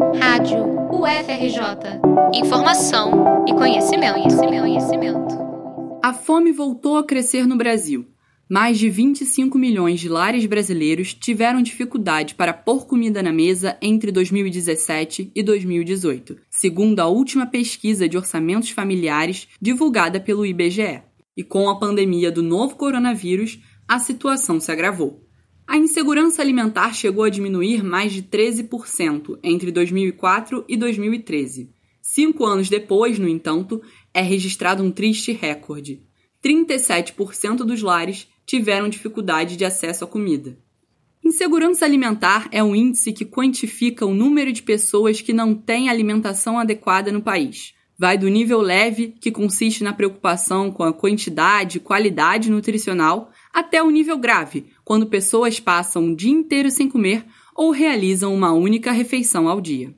Rádio UFRJ. Informação e conhecimento, conhecimento, conhecimento. A fome voltou a crescer no Brasil. Mais de 25 milhões de lares brasileiros tiveram dificuldade para pôr comida na mesa entre 2017 e 2018, segundo a última pesquisa de orçamentos familiares divulgada pelo IBGE. E com a pandemia do novo coronavírus, a situação se agravou. A insegurança alimentar chegou a diminuir mais de 13% entre 2004 e 2013. Cinco anos depois, no entanto, é registrado um triste recorde. 37% dos lares tiveram dificuldade de acesso à comida. Insegurança alimentar é um índice que quantifica o número de pessoas que não têm alimentação adequada no país. Vai do nível leve, que consiste na preocupação com a quantidade e qualidade nutricional, até o nível grave, quando pessoas passam um dia inteiro sem comer ou realizam uma única refeição ao dia.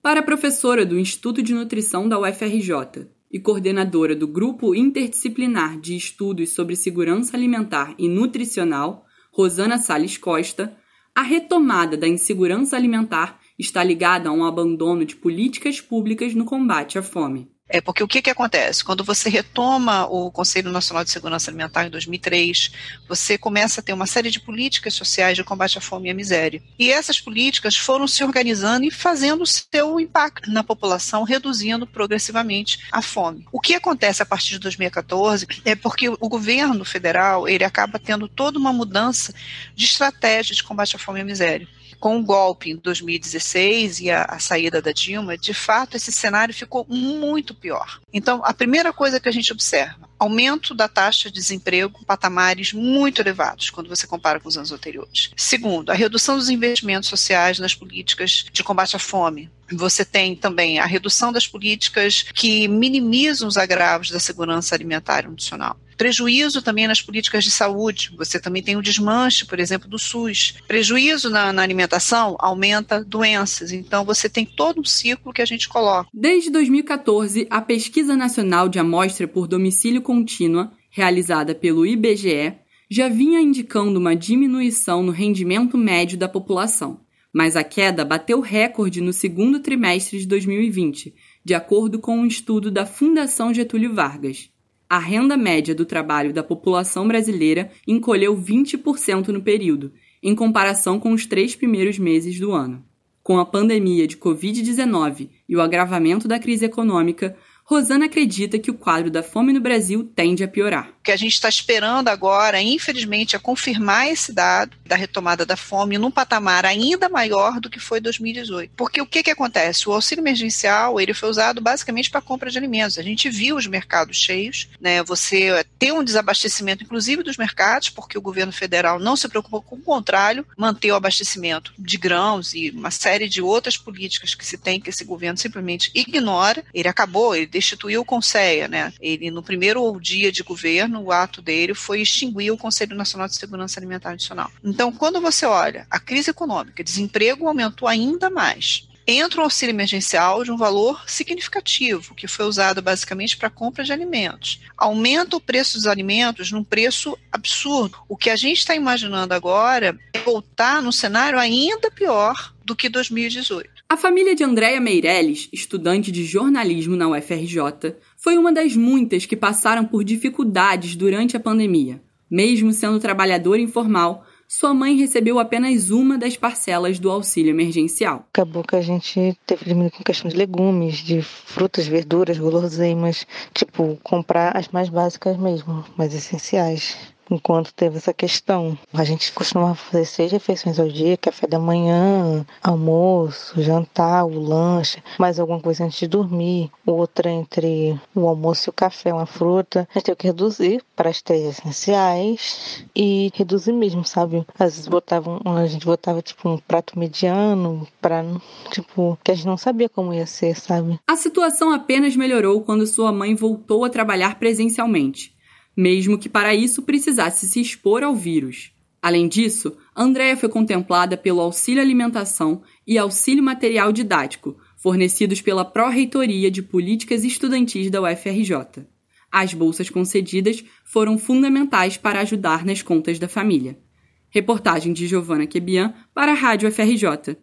Para a professora do Instituto de Nutrição da UFRJ e coordenadora do Grupo Interdisciplinar de Estudos sobre Segurança Alimentar e Nutricional, Rosana Sales Costa, a retomada da insegurança alimentar está ligada a um abandono de políticas públicas no combate à fome. É porque o que, que acontece? Quando você retoma o Conselho Nacional de Segurança Alimentar em 2003, você começa a ter uma série de políticas sociais de combate à fome e à miséria. E essas políticas foram se organizando e fazendo seu impacto na população, reduzindo progressivamente a fome. O que acontece a partir de 2014 é porque o governo federal ele acaba tendo toda uma mudança de estratégia de combate à fome e à miséria com o golpe em 2016 e a, a, saída da Dilma, de fato esse cenário ficou muito pior. Então, a primeira coisa que a gente observa, aumento da taxa de desemprego, patamares muito elevados quando você compara com os anos anteriores. Segundo, a redução dos investimentos sociais nas políticas de combate à fome, você tem também a redução das políticas que minimizam os agravos da segurança alimentar e nutricional. Prejuízo também nas políticas de saúde. Você também tem o desmanche, por exemplo, do SUS. Prejuízo na, na alimentação aumenta doenças. Então, você tem todo um ciclo que a gente coloca. Desde 2014, a Pesquisa Nacional de Amostra por Domicílio Contínua, realizada pelo IBGE, já vinha indicando uma diminuição no rendimento médio da população mas a queda bateu recorde no segundo trimestre de 2020, de acordo com um estudo da Fundação Getúlio Vargas. A renda média do trabalho da população brasileira encolheu 20% no período, em comparação com os três primeiros meses do ano. Com a pandemia de Covid-19 e o agravamento da crise econômica, Rosana acredita que o quadro da fome no Brasil tende a piorar. Que a gente está esperando agora, infelizmente, é confirmar esse dado da retomada da fome num patamar ainda maior do que foi 2018. Porque o que, que acontece? O auxílio emergencial ele foi usado basicamente para compra de alimentos. A gente viu os mercados cheios, né? Você ter um desabastecimento, inclusive dos mercados, porque o governo federal não se preocupou com o contrário, manter o abastecimento de grãos e uma série de outras políticas que se tem que esse governo simplesmente ignora. Ele acabou, ele destituiu o Conselho, né? Ele, no primeiro dia de governo, o ato dele foi extinguir o Conselho Nacional de Segurança Alimentar Nacional. Então, quando você olha a crise econômica, desemprego aumentou ainda mais entra um auxílio emergencial de um valor significativo, que foi usado basicamente para compra de alimentos. Aumenta o preço dos alimentos num preço absurdo. O que a gente está imaginando agora é voltar num cenário ainda pior do que 2018. A família de Andréa Meirelles, estudante de jornalismo na UFRJ, foi uma das muitas que passaram por dificuldades durante a pandemia. Mesmo sendo trabalhadora informal, sua mãe recebeu apenas uma das parcelas do auxílio emergencial. Acabou que a gente teve que diminuir com questão de legumes, de frutas, verduras, guloseimas, tipo, comprar as mais básicas mesmo, mais essenciais enquanto teve essa questão. A gente costumava fazer seis refeições ao dia, café da manhã, almoço, jantar, o lanche, mais alguma coisa antes de dormir, outra entre o almoço e o café, uma fruta. A gente teve que reduzir para as três essenciais e reduzir mesmo, sabe? Às vezes botavam, a gente botava tipo um prato mediano para tipo que a gente não sabia como ia ser, sabe? A situação apenas melhorou quando sua mãe voltou a trabalhar presencialmente mesmo que para isso precisasse se expor ao vírus. Além disso, Andréa foi contemplada pelo auxílio alimentação e auxílio material didático, fornecidos pela Pró-Reitoria de Políticas Estudantis da UFRJ. As bolsas concedidas foram fundamentais para ajudar nas contas da família. Reportagem de Giovana Quebian para a Rádio FRJ.